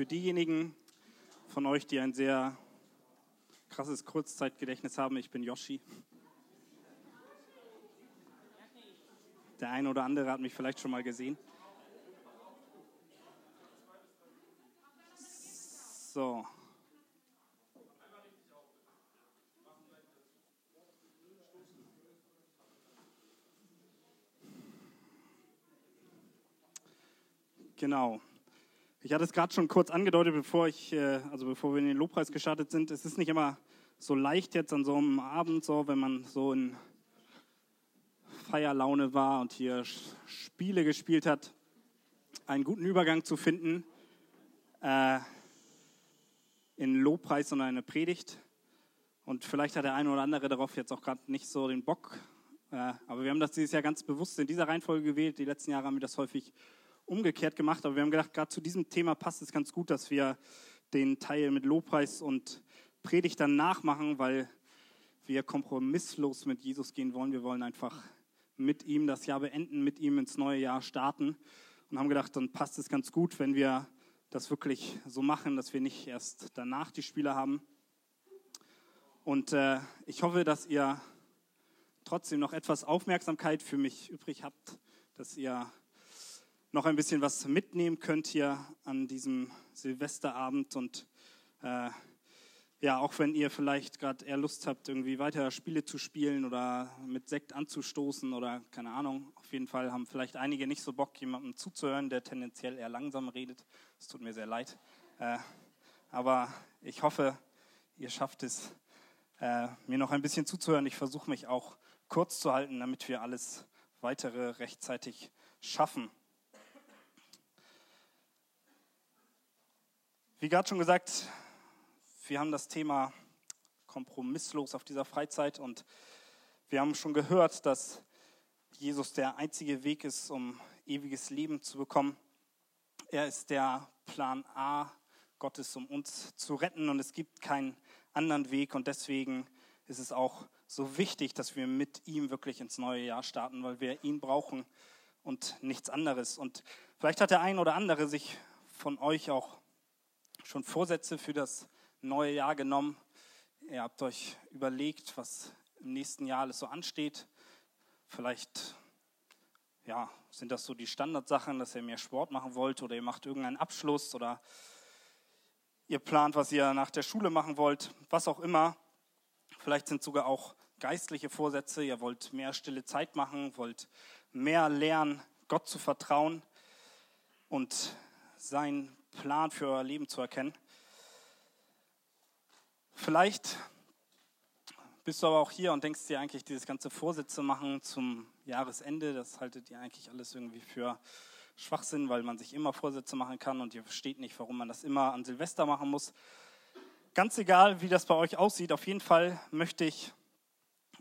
Für diejenigen von euch, die ein sehr krasses Kurzzeitgedächtnis haben, ich bin Yoshi. Der eine oder andere hat mich vielleicht schon mal gesehen. So. Genau. Ich hatte es gerade schon kurz angedeutet, bevor ich, äh, also bevor wir in den Lobpreis gestartet sind. Es ist nicht immer so leicht jetzt an so einem Abend, so wenn man so in Feierlaune war und hier Spiele gespielt hat, einen guten Übergang zu finden äh, in Lobpreis und eine Predigt. Und vielleicht hat der eine oder andere darauf jetzt auch gerade nicht so den Bock. Äh, aber wir haben das dieses Jahr ganz bewusst in dieser Reihenfolge gewählt. Die letzten Jahre haben wir das häufig umgekehrt gemacht, aber wir haben gedacht, gerade zu diesem Thema passt es ganz gut, dass wir den Teil mit Lobpreis und Predigt dann nachmachen, weil wir kompromisslos mit Jesus gehen wollen. Wir wollen einfach mit ihm das Jahr beenden, mit ihm ins neue Jahr starten und haben gedacht, dann passt es ganz gut, wenn wir das wirklich so machen, dass wir nicht erst danach die Spiele haben. Und äh, ich hoffe, dass ihr trotzdem noch etwas Aufmerksamkeit für mich übrig habt, dass ihr noch ein bisschen was mitnehmen könnt hier an diesem Silvesterabend. Und äh, ja, auch wenn ihr vielleicht gerade eher Lust habt, irgendwie weiter Spiele zu spielen oder mit Sekt anzustoßen oder keine Ahnung, auf jeden Fall haben vielleicht einige nicht so Bock, jemandem zuzuhören, der tendenziell eher langsam redet. Es tut mir sehr leid. Äh, aber ich hoffe, ihr schafft es, äh, mir noch ein bisschen zuzuhören. Ich versuche mich auch kurz zu halten, damit wir alles weitere rechtzeitig schaffen. Wie gerade schon gesagt, wir haben das Thema kompromisslos auf dieser Freizeit und wir haben schon gehört, dass Jesus der einzige Weg ist, um ewiges Leben zu bekommen. Er ist der Plan A Gottes, um uns zu retten und es gibt keinen anderen Weg und deswegen ist es auch so wichtig, dass wir mit ihm wirklich ins neue Jahr starten, weil wir ihn brauchen und nichts anderes. Und vielleicht hat der ein oder andere sich von euch auch schon Vorsätze für das neue Jahr genommen. Ihr habt euch überlegt, was im nächsten Jahr alles so ansteht. Vielleicht ja, sind das so die Standardsachen, dass ihr mehr Sport machen wollt oder ihr macht irgendeinen Abschluss oder ihr plant, was ihr nach der Schule machen wollt, was auch immer. Vielleicht sind sogar auch geistliche Vorsätze. Ihr wollt mehr stille Zeit machen, wollt mehr lernen, Gott zu vertrauen und sein Plan für euer Leben zu erkennen. Vielleicht bist du aber auch hier und denkst dir eigentlich, dieses ganze Vorsätze machen zum Jahresende, das haltet ihr eigentlich alles irgendwie für Schwachsinn, weil man sich immer Vorsätze machen kann und ihr versteht nicht, warum man das immer an Silvester machen muss. Ganz egal, wie das bei euch aussieht, auf jeden Fall möchte ich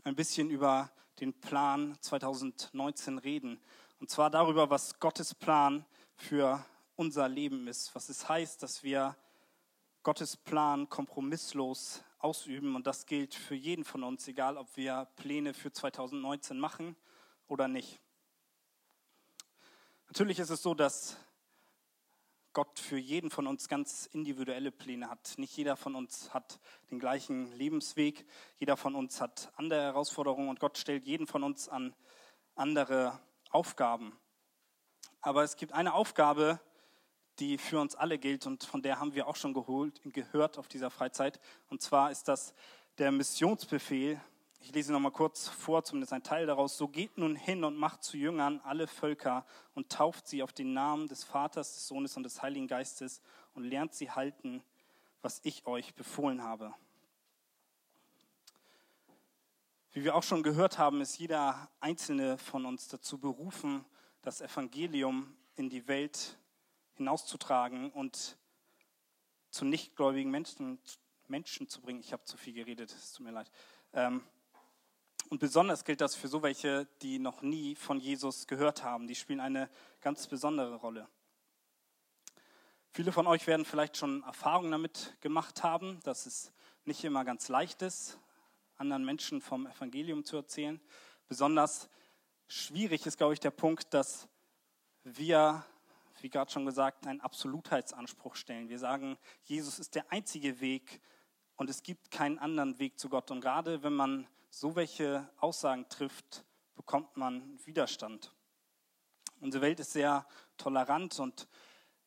ein bisschen über den Plan 2019 reden. Und zwar darüber, was Gottes Plan für unser Leben ist, was es heißt, dass wir Gottes Plan kompromisslos ausüben. Und das gilt für jeden von uns, egal ob wir Pläne für 2019 machen oder nicht. Natürlich ist es so, dass Gott für jeden von uns ganz individuelle Pläne hat. Nicht jeder von uns hat den gleichen Lebensweg, jeder von uns hat andere Herausforderungen und Gott stellt jeden von uns an andere Aufgaben. Aber es gibt eine Aufgabe, die für uns alle gilt und von der haben wir auch schon geholt, gehört auf dieser Freizeit. Und zwar ist das der Missionsbefehl. Ich lese noch mal kurz vor, zumindest ein Teil daraus. So geht nun hin und macht zu Jüngern alle Völker und tauft sie auf den Namen des Vaters, des Sohnes und des Heiligen Geistes und lernt sie halten, was ich euch befohlen habe. Wie wir auch schon gehört haben, ist jeder einzelne von uns dazu berufen, das Evangelium in die Welt hinauszutragen und zu nichtgläubigen Menschen, Menschen zu bringen. Ich habe zu viel geredet, es tut mir leid. Ähm, und besonders gilt das für so welche, die noch nie von Jesus gehört haben. Die spielen eine ganz besondere Rolle. Viele von euch werden vielleicht schon Erfahrungen damit gemacht haben, dass es nicht immer ganz leicht ist, anderen Menschen vom Evangelium zu erzählen. Besonders schwierig ist, glaube ich, der Punkt, dass wir wie gerade schon gesagt, einen Absolutheitsanspruch stellen. Wir sagen, Jesus ist der einzige Weg und es gibt keinen anderen Weg zu Gott. Und gerade wenn man so welche Aussagen trifft, bekommt man Widerstand. Unsere Welt ist sehr tolerant und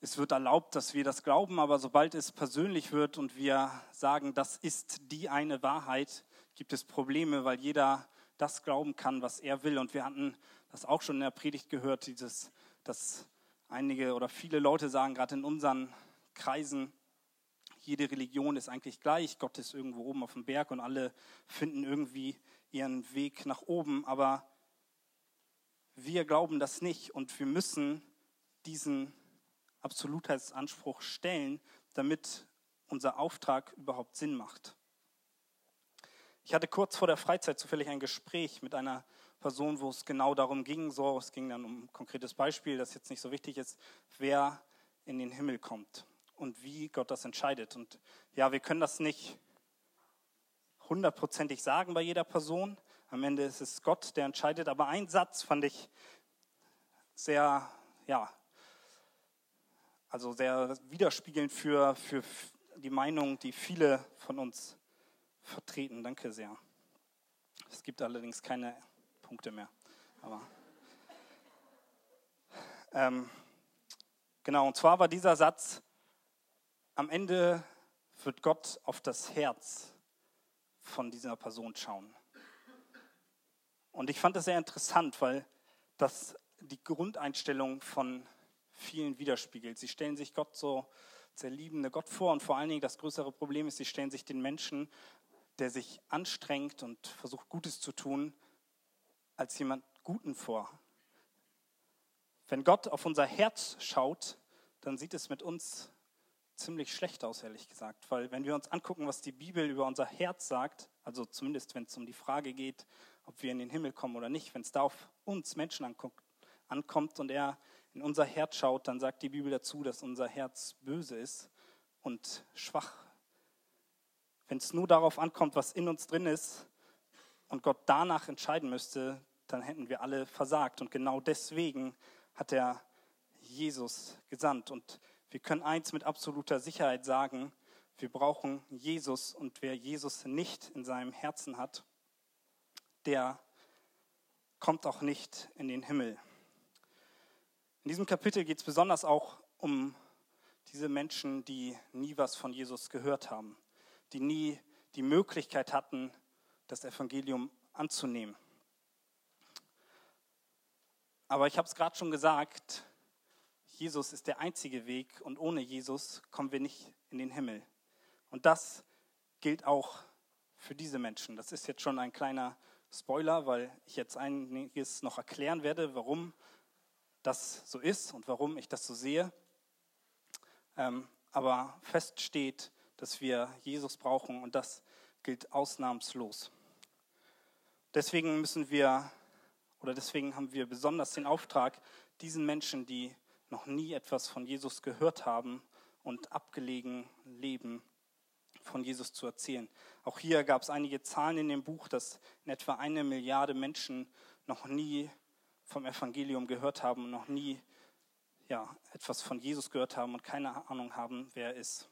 es wird erlaubt, dass wir das glauben, aber sobald es persönlich wird und wir sagen, das ist die eine Wahrheit, gibt es Probleme, weil jeder das glauben kann, was er will. Und wir hatten das auch schon in der Predigt gehört, dieses, dass einige oder viele Leute sagen, gerade in unseren Kreisen, jede Religion ist eigentlich gleich, Gott ist irgendwo oben auf dem Berg und alle finden irgendwie ihren Weg nach oben, aber wir glauben das nicht und wir müssen diesen Absolutheitsanspruch stellen, damit unser Auftrag überhaupt Sinn macht. Ich hatte kurz vor der Freizeit zufällig ein Gespräch mit einer Person, wo es genau darum ging. So, es ging dann um ein konkretes Beispiel, das jetzt nicht so wichtig ist, wer in den Himmel kommt und wie Gott das entscheidet. Und ja, wir können das nicht hundertprozentig sagen bei jeder Person. Am Ende ist es Gott, der entscheidet. Aber ein Satz fand ich sehr, ja, also sehr widerspiegelnd für, für die Meinung, die viele von uns vertreten. Danke sehr. Es gibt allerdings keine Punkte mehr. Aber, ähm, genau, und zwar war dieser Satz, am Ende wird Gott auf das Herz von dieser Person schauen. Und ich fand das sehr interessant, weil das die Grundeinstellung von vielen widerspiegelt. Sie stellen sich Gott so der liebende Gott vor und vor allen Dingen das größere Problem ist, sie stellen sich den Menschen der sich anstrengt und versucht Gutes zu tun, als jemand Guten vor. Wenn Gott auf unser Herz schaut, dann sieht es mit uns ziemlich schlecht aus, ehrlich gesagt. Weil wenn wir uns angucken, was die Bibel über unser Herz sagt, also zumindest wenn es um die Frage geht, ob wir in den Himmel kommen oder nicht, wenn es da auf uns Menschen ankommt und er in unser Herz schaut, dann sagt die Bibel dazu, dass unser Herz böse ist und schwach wenn es nur darauf ankommt, was in uns drin ist und Gott danach entscheiden müsste, dann hätten wir alle versagt. Und genau deswegen hat er Jesus gesandt. Und wir können eins mit absoluter Sicherheit sagen, wir brauchen Jesus und wer Jesus nicht in seinem Herzen hat, der kommt auch nicht in den Himmel. In diesem Kapitel geht es besonders auch um diese Menschen, die nie was von Jesus gehört haben die nie die Möglichkeit hatten, das Evangelium anzunehmen. Aber ich habe es gerade schon gesagt, Jesus ist der einzige Weg und ohne Jesus kommen wir nicht in den Himmel. Und das gilt auch für diese Menschen. Das ist jetzt schon ein kleiner Spoiler, weil ich jetzt einiges noch erklären werde, warum das so ist und warum ich das so sehe. Ähm, aber fest steht, dass wir Jesus brauchen und das gilt ausnahmslos. Deswegen müssen wir oder deswegen haben wir besonders den Auftrag, diesen Menschen, die noch nie etwas von Jesus gehört haben und abgelegen leben, von Jesus zu erzählen. Auch hier gab es einige Zahlen in dem Buch, dass in etwa eine Milliarde Menschen noch nie vom Evangelium gehört haben noch nie ja, etwas von Jesus gehört haben und keine Ahnung haben, wer er ist.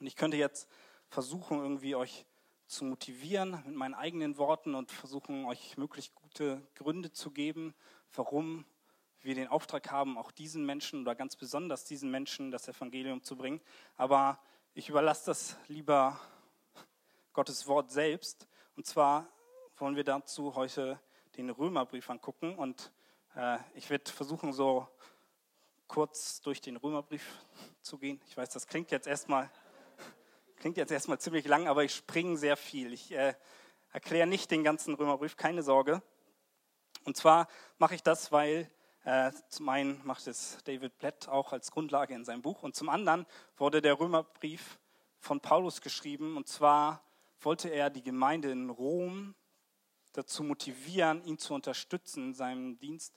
Und ich könnte jetzt versuchen, irgendwie euch zu motivieren mit meinen eigenen Worten und versuchen, euch möglichst gute Gründe zu geben, warum wir den Auftrag haben, auch diesen Menschen oder ganz besonders diesen Menschen das Evangelium zu bringen. Aber ich überlasse das lieber Gottes Wort selbst. Und zwar wollen wir dazu heute den Römerbrief angucken. Und äh, ich werde versuchen, so kurz durch den Römerbrief zu gehen. Ich weiß, das klingt jetzt erstmal Klingt jetzt erstmal ziemlich lang, aber ich springe sehr viel. Ich äh, erkläre nicht den ganzen Römerbrief, keine Sorge. Und zwar mache ich das, weil äh, zum einen macht es David Blatt auch als Grundlage in seinem Buch und zum anderen wurde der Römerbrief von Paulus geschrieben und zwar wollte er die Gemeinde in Rom dazu motivieren, ihn zu unterstützen, in seinem Dienst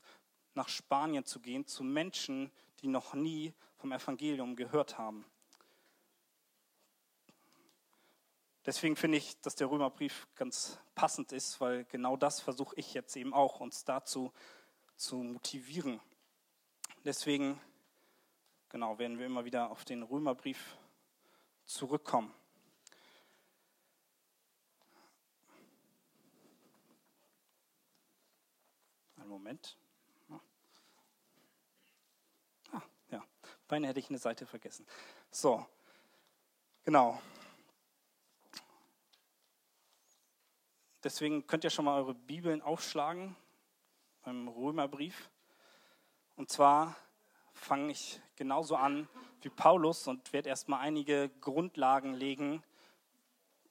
nach Spanien zu gehen, zu Menschen, die noch nie vom Evangelium gehört haben. Deswegen finde ich, dass der Römerbrief ganz passend ist, weil genau das versuche ich jetzt eben auch, uns dazu zu motivieren. Deswegen genau, werden wir immer wieder auf den Römerbrief zurückkommen. Einen Moment. Ah, ja, beinahe hätte ich eine Seite vergessen. So, genau. Deswegen könnt ihr schon mal eure Bibeln aufschlagen beim Römerbrief. Und zwar fange ich genauso an wie Paulus und werde erstmal einige Grundlagen legen,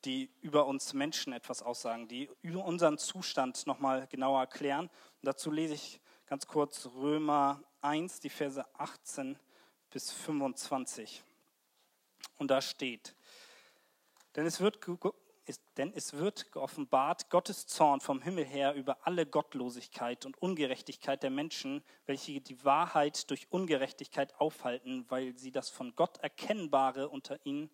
die über uns Menschen etwas aussagen, die über unseren Zustand nochmal genauer erklären. Und dazu lese ich ganz kurz Römer 1, die Verse 18 bis 25. Und da steht, denn es wird ist, denn es wird geoffenbart Gottes Zorn vom Himmel her über alle Gottlosigkeit und Ungerechtigkeit der Menschen, welche die Wahrheit durch Ungerechtigkeit aufhalten, weil sie das von Gott Erkennbare unter ihnen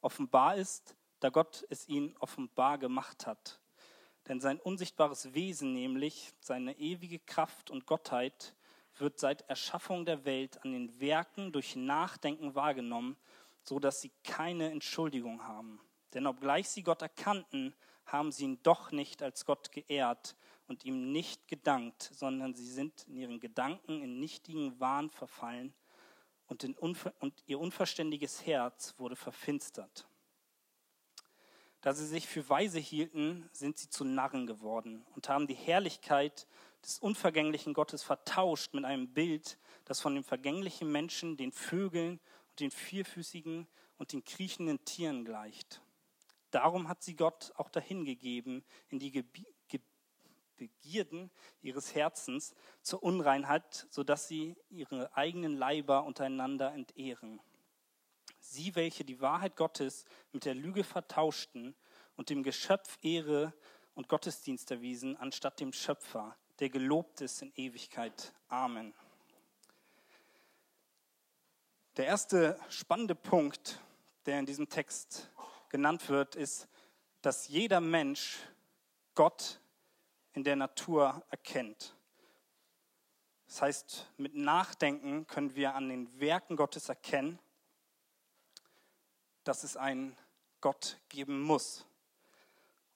offenbar ist, da Gott es ihnen offenbar gemacht hat. Denn sein unsichtbares Wesen, nämlich seine ewige Kraft und Gottheit, wird seit Erschaffung der Welt an den Werken durch Nachdenken wahrgenommen, so dass sie keine Entschuldigung haben. Denn obgleich sie Gott erkannten, haben sie ihn doch nicht als Gott geehrt und ihm nicht gedankt, sondern sie sind in ihren Gedanken in nichtigen Wahn verfallen und, und ihr unverständiges Herz wurde verfinstert. Da sie sich für weise hielten, sind sie zu Narren geworden und haben die Herrlichkeit des unvergänglichen Gottes vertauscht mit einem Bild, das von dem vergänglichen Menschen, den Vögeln und den vierfüßigen und den kriechenden Tieren gleicht. Darum hat sie Gott auch dahingegeben in die Begierden ihres Herzens zur Unreinheit, sodass sie ihre eigenen Leiber untereinander entehren. Sie, welche die Wahrheit Gottes mit der Lüge vertauschten und dem Geschöpf Ehre und Gottesdienst erwiesen, anstatt dem Schöpfer, der gelobt ist in Ewigkeit. Amen. Der erste spannende Punkt, der in diesem Text genannt wird, ist, dass jeder Mensch Gott in der Natur erkennt. Das heißt, mit Nachdenken können wir an den Werken Gottes erkennen, dass es einen Gott geben muss.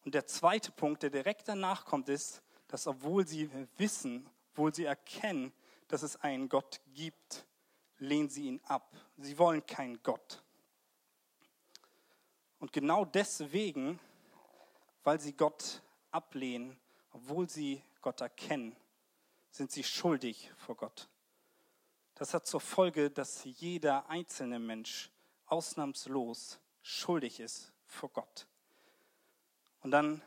Und der zweite Punkt, der direkt danach kommt, ist, dass obwohl sie wissen, obwohl sie erkennen, dass es einen Gott gibt, lehnen sie ihn ab. Sie wollen keinen Gott. Und genau deswegen, weil sie Gott ablehnen, obwohl sie Gott erkennen, sind sie schuldig vor Gott. Das hat zur Folge, dass jeder einzelne Mensch ausnahmslos schuldig ist vor Gott. Und dann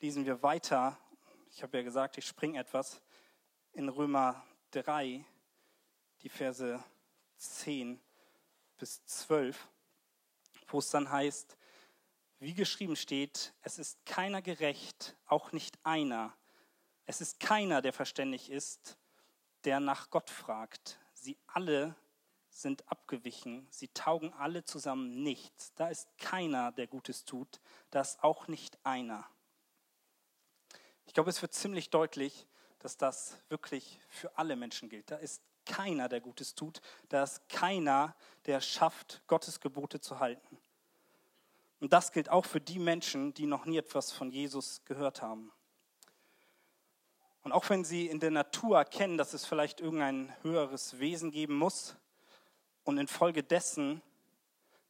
lesen wir weiter, ich habe ja gesagt, ich springe etwas, in Römer 3, die Verse 10 bis 12 dann heißt, wie geschrieben steht, es ist keiner gerecht, auch nicht einer. Es ist keiner, der verständig ist, der nach Gott fragt. Sie alle sind abgewichen, sie taugen alle zusammen nichts. Da ist keiner, der Gutes tut, da ist auch nicht einer. Ich glaube, es wird ziemlich deutlich, dass das wirklich für alle Menschen gilt. Da ist keiner, der Gutes tut. Da ist keiner, der schafft, Gottes Gebote zu halten. Und das gilt auch für die Menschen, die noch nie etwas von Jesus gehört haben. Und auch wenn sie in der Natur erkennen, dass es vielleicht irgendein höheres Wesen geben muss und infolgedessen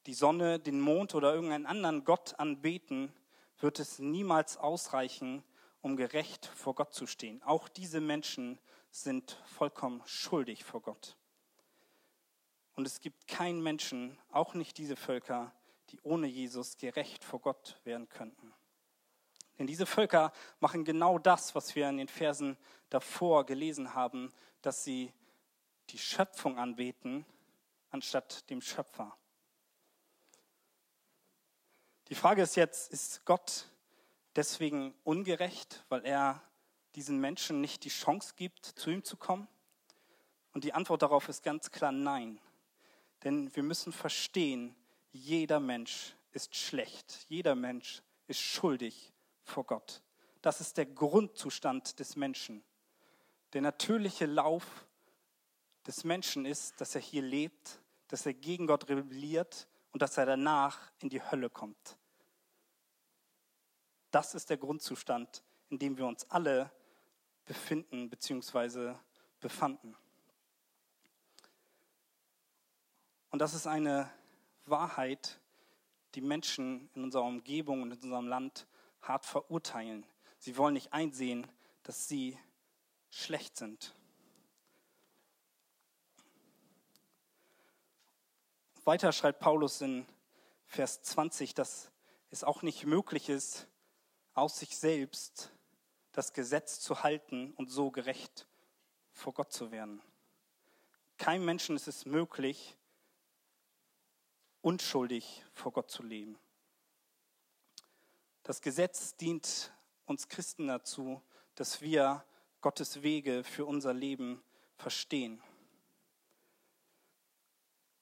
die Sonne, den Mond oder irgendeinen anderen Gott anbeten, wird es niemals ausreichen, um gerecht vor Gott zu stehen. Auch diese Menschen sind vollkommen schuldig vor Gott. Und es gibt keinen Menschen, auch nicht diese Völker, die ohne Jesus gerecht vor Gott werden könnten. Denn diese Völker machen genau das, was wir in den Versen davor gelesen haben, dass sie die Schöpfung anbeten, anstatt dem Schöpfer. Die Frage ist jetzt, ist Gott deswegen ungerecht, weil er diesen Menschen nicht die Chance gibt, zu ihm zu kommen? Und die Antwort darauf ist ganz klar nein. Denn wir müssen verstehen, jeder Mensch ist schlecht, jeder Mensch ist schuldig vor Gott. Das ist der Grundzustand des Menschen. Der natürliche Lauf des Menschen ist, dass er hier lebt, dass er gegen Gott rebelliert und dass er danach in die Hölle kommt. Das ist der Grundzustand, in dem wir uns alle befinden bzw. befanden. Und das ist eine Wahrheit, die Menschen in unserer Umgebung und in unserem Land hart verurteilen. Sie wollen nicht einsehen, dass sie schlecht sind. Weiter schreibt Paulus in Vers 20, dass es auch nicht möglich ist, aus sich selbst das Gesetz zu halten und so gerecht vor Gott zu werden. Keinem Menschen ist es möglich, unschuldig vor Gott zu leben. Das Gesetz dient uns Christen dazu, dass wir Gottes Wege für unser Leben verstehen.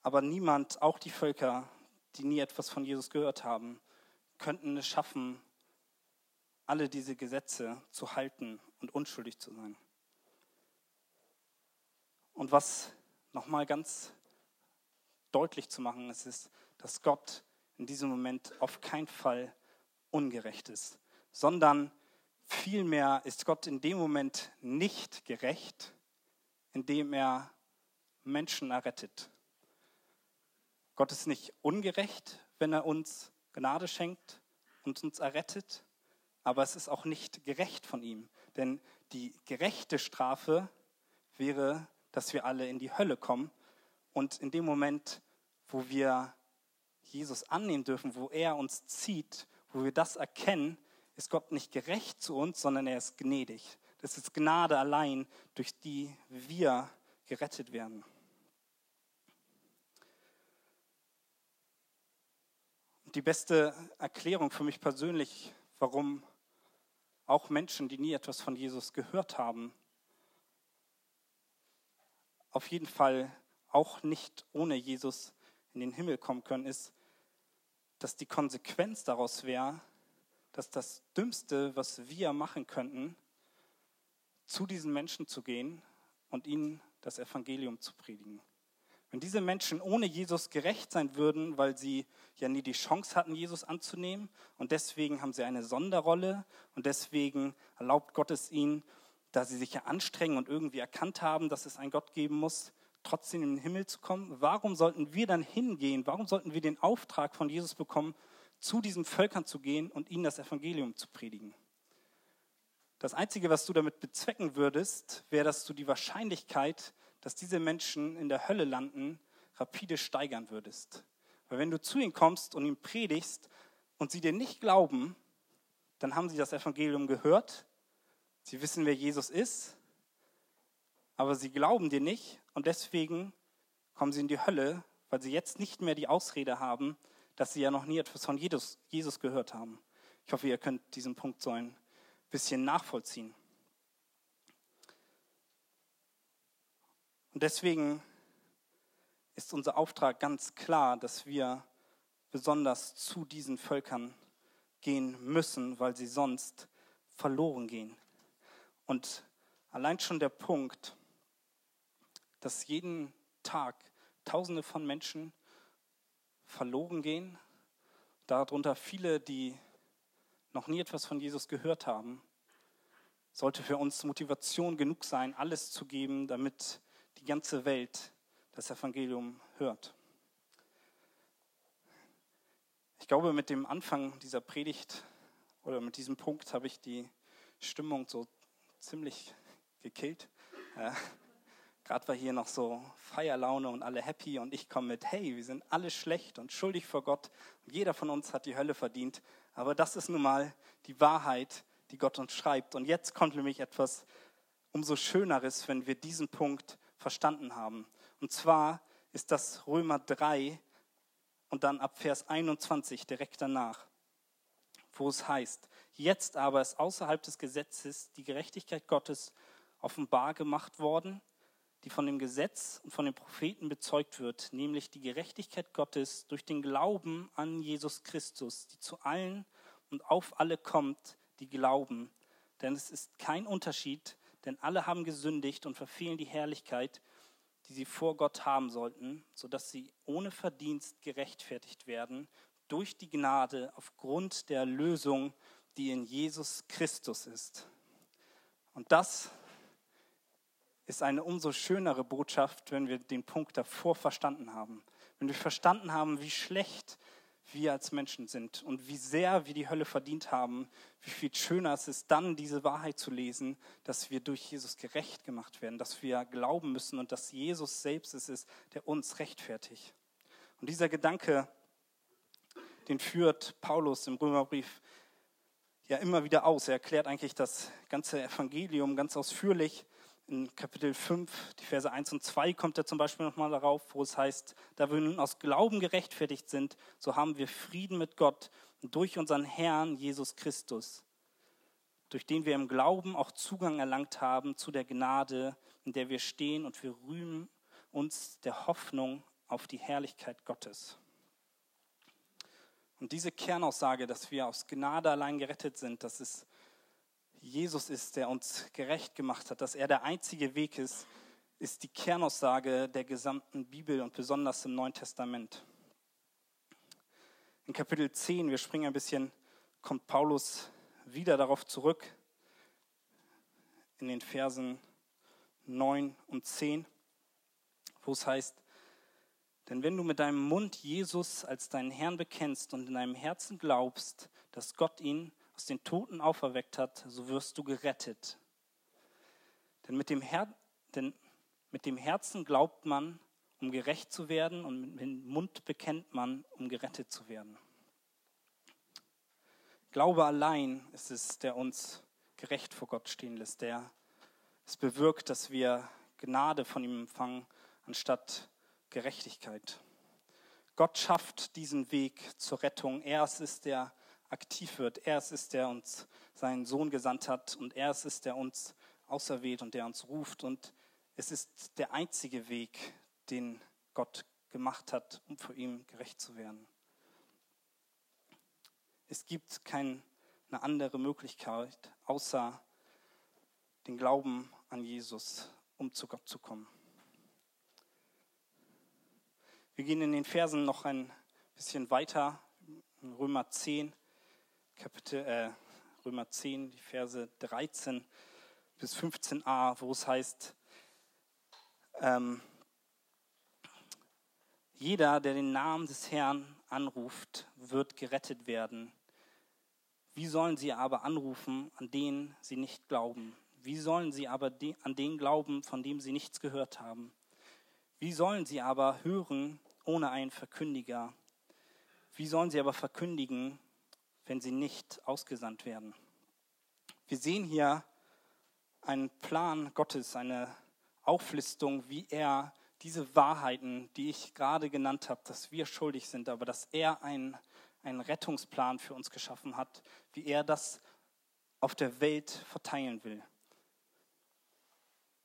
Aber niemand, auch die Völker, die nie etwas von Jesus gehört haben, könnten es schaffen, alle diese Gesetze zu halten und unschuldig zu sein. Und was nochmal ganz deutlich zu machen ist, ist, dass Gott in diesem Moment auf keinen Fall ungerecht ist, sondern vielmehr ist Gott in dem Moment nicht gerecht, indem er Menschen errettet. Gott ist nicht ungerecht, wenn er uns Gnade schenkt und uns errettet, aber es ist auch nicht gerecht von ihm, denn die gerechte Strafe wäre, dass wir alle in die Hölle kommen und in dem Moment, wo wir Jesus annehmen dürfen, wo er uns zieht, wo wir das erkennen, ist Gott nicht gerecht zu uns, sondern er ist gnädig. Das ist Gnade allein, durch die wir gerettet werden. Die beste Erklärung für mich persönlich, warum auch Menschen, die nie etwas von Jesus gehört haben, auf jeden Fall auch nicht ohne Jesus in den Himmel kommen können, ist, dass die Konsequenz daraus wäre, dass das Dümmste, was wir machen könnten, zu diesen Menschen zu gehen und ihnen das Evangelium zu predigen. Wenn diese Menschen ohne Jesus gerecht sein würden, weil sie ja nie die Chance hatten, Jesus anzunehmen und deswegen haben sie eine Sonderrolle und deswegen erlaubt Gott es ihnen, da sie sich ja anstrengen und irgendwie erkannt haben, dass es einen Gott geben muss, trotzdem in den Himmel zu kommen? Warum sollten wir dann hingehen? Warum sollten wir den Auftrag von Jesus bekommen, zu diesen Völkern zu gehen und ihnen das Evangelium zu predigen? Das Einzige, was du damit bezwecken würdest, wäre, dass du die Wahrscheinlichkeit, dass diese Menschen in der Hölle landen, rapide steigern würdest. Weil wenn du zu ihnen kommst und ihnen predigst und sie dir nicht glauben, dann haben sie das Evangelium gehört, sie wissen, wer Jesus ist, aber sie glauben dir nicht und deswegen kommen sie in die Hölle, weil sie jetzt nicht mehr die Ausrede haben, dass sie ja noch nie etwas von Jesus, Jesus gehört haben. Ich hoffe, ihr könnt diesen Punkt so ein bisschen nachvollziehen. Und deswegen ist unser Auftrag ganz klar, dass wir besonders zu diesen Völkern gehen müssen, weil sie sonst verloren gehen. Und allein schon der Punkt, dass jeden Tag Tausende von Menschen verloren gehen, darunter viele, die noch nie etwas von Jesus gehört haben, sollte für uns Motivation genug sein, alles zu geben, damit die ganze Welt das Evangelium hört. Ich glaube, mit dem Anfang dieser Predigt oder mit diesem Punkt habe ich die Stimmung so ziemlich gekillt. Äh, Gerade war hier noch so Feierlaune und alle happy und ich komme mit, hey, wir sind alle schlecht und schuldig vor Gott und jeder von uns hat die Hölle verdient. Aber das ist nun mal die Wahrheit, die Gott uns schreibt. Und jetzt kommt nämlich etwas umso Schöneres, wenn wir diesen Punkt verstanden haben. Und zwar ist das Römer 3 und dann ab Vers 21 direkt danach, wo es heißt, jetzt aber ist außerhalb des Gesetzes die Gerechtigkeit Gottes offenbar gemacht worden die von dem Gesetz und von den Propheten bezeugt wird, nämlich die Gerechtigkeit Gottes durch den Glauben an Jesus Christus, die zu allen und auf alle kommt, die glauben. Denn es ist kein Unterschied, denn alle haben gesündigt und verfehlen die Herrlichkeit, die sie vor Gott haben sollten, sodass sie ohne Verdienst gerechtfertigt werden durch die Gnade aufgrund der Lösung, die in Jesus Christus ist. Und das ist eine umso schönere Botschaft, wenn wir den Punkt davor verstanden haben. Wenn wir verstanden haben, wie schlecht wir als Menschen sind und wie sehr wir die Hölle verdient haben, wie viel schöner es ist, dann diese Wahrheit zu lesen, dass wir durch Jesus gerecht gemacht werden, dass wir glauben müssen und dass Jesus selbst es ist, der uns rechtfertigt. Und dieser Gedanke, den führt Paulus im Römerbrief ja immer wieder aus. Er erklärt eigentlich das ganze Evangelium ganz ausführlich. In Kapitel 5, die Verse 1 und 2 kommt er zum Beispiel nochmal darauf, wo es heißt, da wir nun aus Glauben gerechtfertigt sind, so haben wir Frieden mit Gott durch unseren Herrn Jesus Christus, durch den wir im Glauben auch Zugang erlangt haben zu der Gnade, in der wir stehen und wir rühmen uns der Hoffnung auf die Herrlichkeit Gottes. Und diese Kernaussage, dass wir aus Gnade allein gerettet sind, dass es Jesus ist, der uns gerecht gemacht hat, dass er der einzige Weg ist, ist die Kernaussage der gesamten Bibel und besonders im Neuen Testament. In Kapitel 10, wir springen ein bisschen, kommt Paulus wieder darauf zurück, in den Versen 9 und 10, wo es heißt, denn wenn du mit deinem Mund Jesus als deinen Herrn bekennst und in deinem Herzen glaubst, dass Gott ihn aus den Toten auferweckt hat, so wirst du gerettet. Denn mit dem, Her denn mit dem Herzen glaubt man, um gerecht zu werden, und mit dem Mund bekennt man, um gerettet zu werden. Glaube allein ist es, der uns gerecht vor Gott stehen lässt, der es bewirkt, dass wir Gnade von ihm empfangen, anstatt Gerechtigkeit. Gott schafft diesen Weg zur Rettung. Er ist es, der aktiv wird. Er ist es, der uns seinen Sohn gesandt hat. Und er ist es, der uns auserwählt und der uns ruft. Und es ist der einzige Weg, den Gott gemacht hat, um für ihn gerecht zu werden. Es gibt keine andere Möglichkeit, außer den Glauben an Jesus, um zu Gott zu kommen. Wir gehen in den Versen noch ein bisschen weiter, in Römer 10, Kapitel, äh, Römer 10, die Verse 13 bis 15a, wo es heißt, ähm, jeder, der den Namen des Herrn anruft, wird gerettet werden. Wie sollen sie aber anrufen, an denen sie nicht glauben? Wie sollen sie aber an den glauben, von dem sie nichts gehört haben? Wie sollen sie aber hören ohne einen Verkündiger? Wie sollen sie aber verkündigen, wenn sie nicht ausgesandt werden? Wir sehen hier einen Plan Gottes, eine Auflistung, wie er diese Wahrheiten, die ich gerade genannt habe, dass wir schuldig sind, aber dass er einen, einen Rettungsplan für uns geschaffen hat, wie er das auf der Welt verteilen will.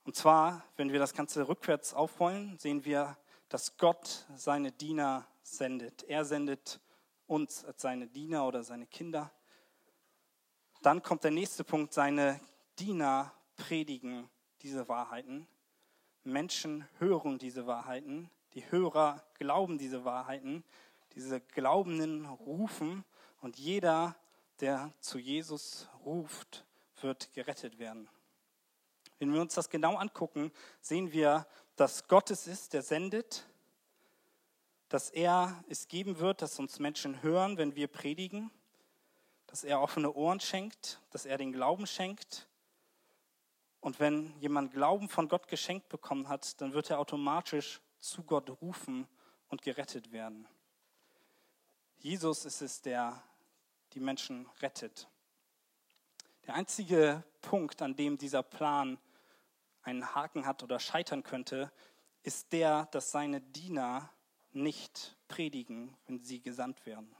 Und zwar, wenn wir das Ganze rückwärts aufrollen, sehen wir, dass Gott seine Diener sendet. Er sendet uns als seine Diener oder seine Kinder. Dann kommt der nächste Punkt, seine Diener predigen diese Wahrheiten. Menschen hören diese Wahrheiten. Die Hörer glauben diese Wahrheiten. Diese Glaubenden rufen und jeder, der zu Jesus ruft, wird gerettet werden. Wenn wir uns das genau angucken, sehen wir, dass Gott es ist, der sendet, dass er es geben wird, dass uns Menschen hören, wenn wir predigen, dass er offene Ohren schenkt, dass er den Glauben schenkt. Und wenn jemand Glauben von Gott geschenkt bekommen hat, dann wird er automatisch zu Gott rufen und gerettet werden. Jesus ist es, der die Menschen rettet. Der einzige Punkt, an dem dieser Plan einen Haken hat oder scheitern könnte, ist der, dass seine Diener nicht predigen, wenn sie gesandt werden.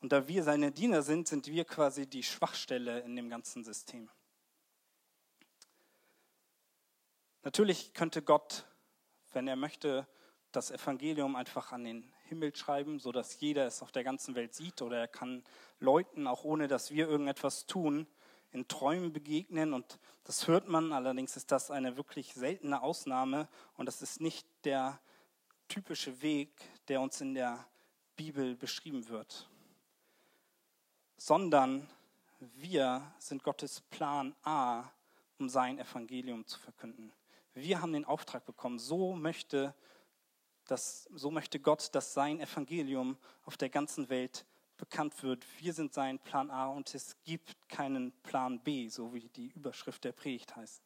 Und da wir seine Diener sind, sind wir quasi die Schwachstelle in dem ganzen System. Natürlich könnte Gott, wenn er möchte, das Evangelium einfach an den Himmel schreiben, sodass jeder es auf der ganzen Welt sieht, oder er kann Leuten, auch ohne dass wir irgendetwas tun, in Träumen begegnen und das hört man, allerdings ist das eine wirklich seltene Ausnahme und das ist nicht der typische Weg, der uns in der Bibel beschrieben wird, sondern wir sind Gottes Plan A, um sein Evangelium zu verkünden. Wir haben den Auftrag bekommen, so möchte, das, so möchte Gott, dass sein Evangelium auf der ganzen Welt bekannt wird. Wir sind sein Plan A und es gibt keinen Plan B, so wie die Überschrift der Predigt heißt.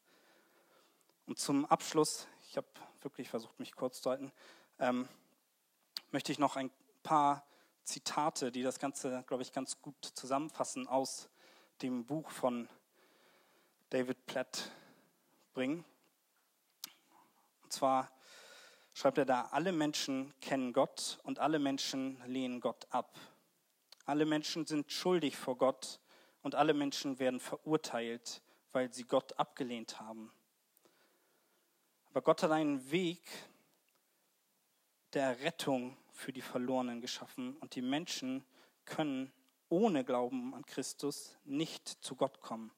Und zum Abschluss, ich habe wirklich versucht, mich kurz zu halten, ähm, möchte ich noch ein paar Zitate, die das Ganze, glaube ich, ganz gut zusammenfassen, aus dem Buch von David Platt bringen. Und zwar schreibt er da, alle Menschen kennen Gott und alle Menschen lehnen Gott ab. Alle Menschen sind schuldig vor Gott und alle Menschen werden verurteilt, weil sie Gott abgelehnt haben. Aber Gott hat einen Weg der Rettung für die Verlorenen geschaffen und die Menschen können ohne Glauben an Christus nicht zu Gott kommen.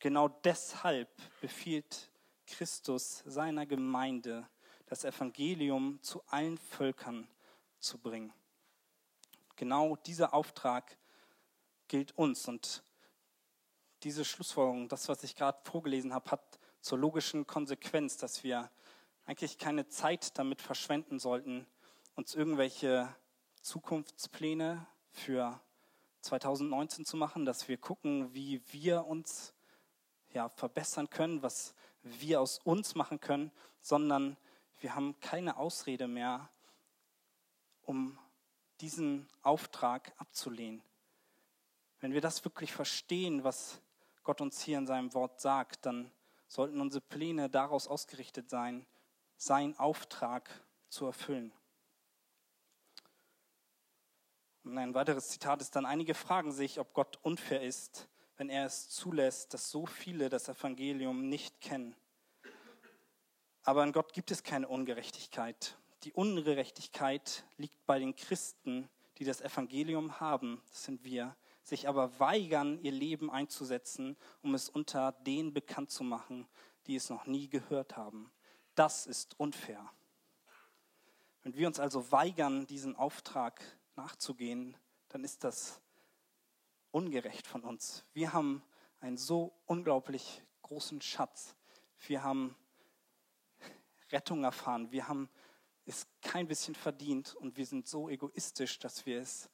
Genau deshalb befiehlt Christus seiner Gemeinde, das Evangelium zu allen Völkern zu bringen. Genau dieser Auftrag gilt uns. Und diese Schlussfolgerung, das, was ich gerade vorgelesen habe, hat zur logischen Konsequenz, dass wir eigentlich keine Zeit damit verschwenden sollten, uns irgendwelche Zukunftspläne für 2019 zu machen, dass wir gucken, wie wir uns ja, verbessern können, was wir aus uns machen können, sondern wir haben keine Ausrede mehr, um diesen Auftrag abzulehnen. Wenn wir das wirklich verstehen, was Gott uns hier in seinem Wort sagt, dann sollten unsere Pläne daraus ausgerichtet sein, seinen Auftrag zu erfüllen. Und ein weiteres Zitat ist dann, einige fragen sich, ob Gott unfair ist, wenn er es zulässt, dass so viele das Evangelium nicht kennen. Aber in Gott gibt es keine Ungerechtigkeit. Die Ungerechtigkeit liegt bei den Christen, die das Evangelium haben, das sind wir, sich aber weigern, ihr Leben einzusetzen, um es unter denen bekannt zu machen, die es noch nie gehört haben. Das ist unfair. Wenn wir uns also weigern, diesen Auftrag nachzugehen, dann ist das ungerecht von uns. Wir haben einen so unglaublich großen Schatz. Wir haben Rettung erfahren. Wir haben es kein bisschen verdient und wir sind so egoistisch, dass wir es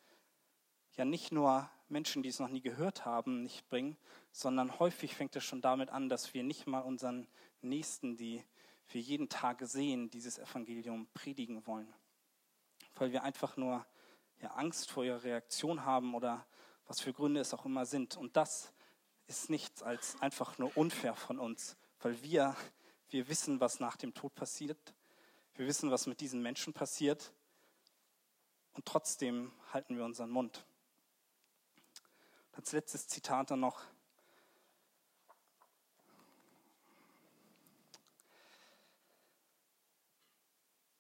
ja nicht nur Menschen, die es noch nie gehört haben, nicht bringen, sondern häufig fängt es schon damit an, dass wir nicht mal unseren Nächsten, die wir jeden Tag sehen, dieses Evangelium predigen wollen. Weil wir einfach nur ja, Angst vor ihrer Reaktion haben oder was für Gründe es auch immer sind. Und das ist nichts als einfach nur unfair von uns, weil wir, wir wissen, was nach dem Tod passiert. Wir wissen, was mit diesen Menschen passiert. Und trotzdem halten wir unseren Mund. Als letztes Zitat dann noch.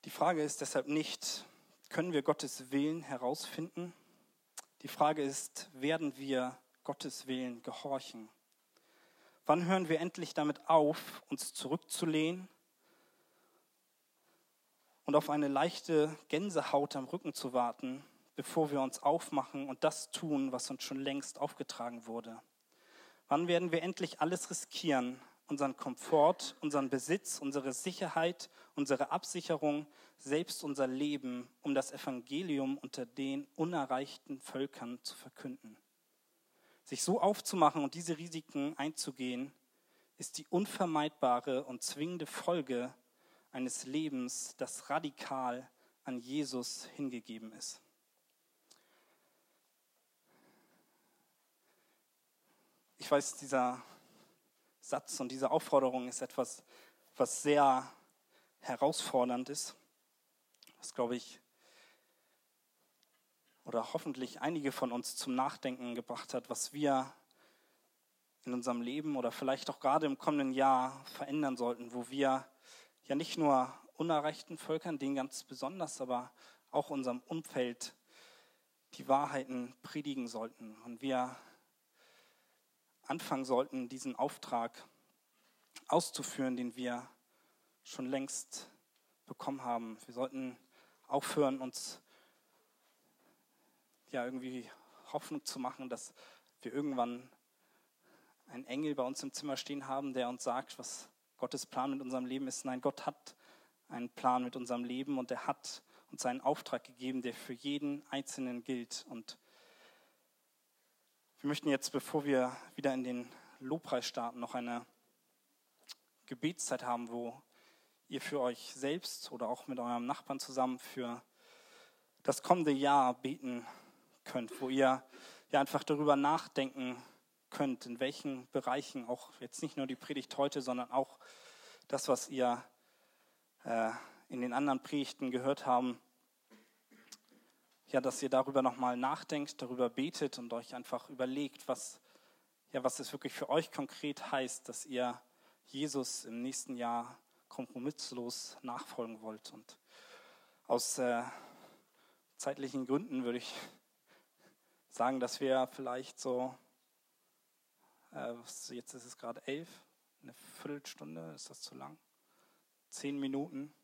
Die Frage ist deshalb nicht, können wir Gottes Willen herausfinden? Die Frage ist, werden wir Gottes Willen gehorchen? Wann hören wir endlich damit auf, uns zurückzulehnen und auf eine leichte Gänsehaut am Rücken zu warten, bevor wir uns aufmachen und das tun, was uns schon längst aufgetragen wurde? Wann werden wir endlich alles riskieren, unseren Komfort, unseren Besitz, unsere Sicherheit, unsere Absicherung, selbst unser Leben, um das Evangelium unter den unerreichten Völkern zu verkünden. Sich so aufzumachen und diese Risiken einzugehen, ist die unvermeidbare und zwingende Folge eines Lebens, das radikal an Jesus hingegeben ist. Ich weiß, dieser Satz und diese Aufforderung ist etwas, was sehr herausfordernd ist, was, glaube ich, oder hoffentlich einige von uns zum Nachdenken gebracht hat, was wir in unserem Leben oder vielleicht auch gerade im kommenden Jahr verändern sollten, wo wir ja nicht nur unerreichten Völkern, denen ganz besonders, aber auch unserem Umfeld die Wahrheiten predigen sollten und wir anfangen sollten, diesen Auftrag auszuführen, den wir schon längst bekommen haben. Wir sollten aufhören, uns ja irgendwie Hoffnung zu machen, dass wir irgendwann einen Engel bei uns im Zimmer stehen haben, der uns sagt, was Gottes Plan mit unserem Leben ist. Nein, Gott hat einen Plan mit unserem Leben und er hat uns einen Auftrag gegeben, der für jeden Einzelnen gilt. Und wir möchten jetzt, bevor wir wieder in den Lobpreis starten, noch eine Gebetszeit haben, wo ihr für euch selbst oder auch mit eurem Nachbarn zusammen für das kommende Jahr beten könnt, wo ihr ja einfach darüber nachdenken könnt, in welchen Bereichen, auch jetzt nicht nur die Predigt heute, sondern auch das, was ihr äh, in den anderen Predigten gehört haben, ja, dass ihr darüber nochmal nachdenkt, darüber betet und euch einfach überlegt, was, ja, was es wirklich für euch konkret heißt, dass ihr Jesus im nächsten Jahr kompromisslos nachfolgen wollt. Und aus äh, zeitlichen Gründen würde ich sagen, dass wir vielleicht so, äh, jetzt ist es gerade elf, eine Viertelstunde, ist das zu lang? Zehn Minuten?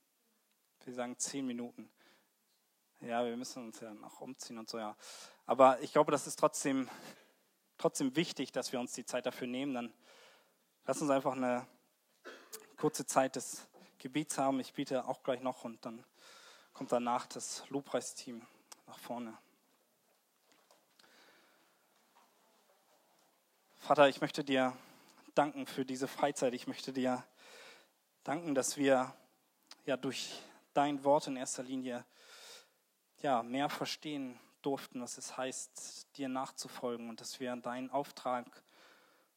Wir sagen zehn Minuten. Ja, wir müssen uns ja noch umziehen und so, ja. Aber ich glaube, das ist trotzdem, trotzdem wichtig, dass wir uns die Zeit dafür nehmen. Dann lass uns einfach eine kurze Zeit des Gebets haben. Ich biete auch gleich noch und dann kommt danach das Lobpreisteam nach vorne. Vater, ich möchte dir danken für diese Freizeit. Ich möchte dir danken, dass wir ja durch dein Wort in erster Linie ja, mehr verstehen durften, was es heißt, dir nachzufolgen und dass wir deinen Auftrag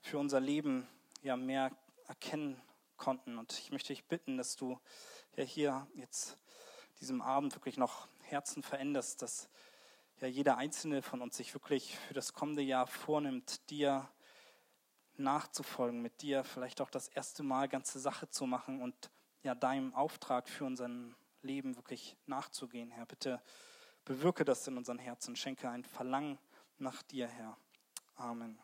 für unser Leben ja mehr erkennen konnten. Und ich möchte dich bitten, dass du ja hier jetzt diesem Abend wirklich noch Herzen veränderst, dass ja jeder einzelne von uns sich wirklich für das kommende Jahr vornimmt, dir nachzufolgen, mit dir vielleicht auch das erste Mal ganze Sache zu machen und ja deinem Auftrag für unser Leben wirklich nachzugehen, Herr. Bitte bewirke das in unseren Herzen, schenke ein Verlangen nach dir, Herr. Amen.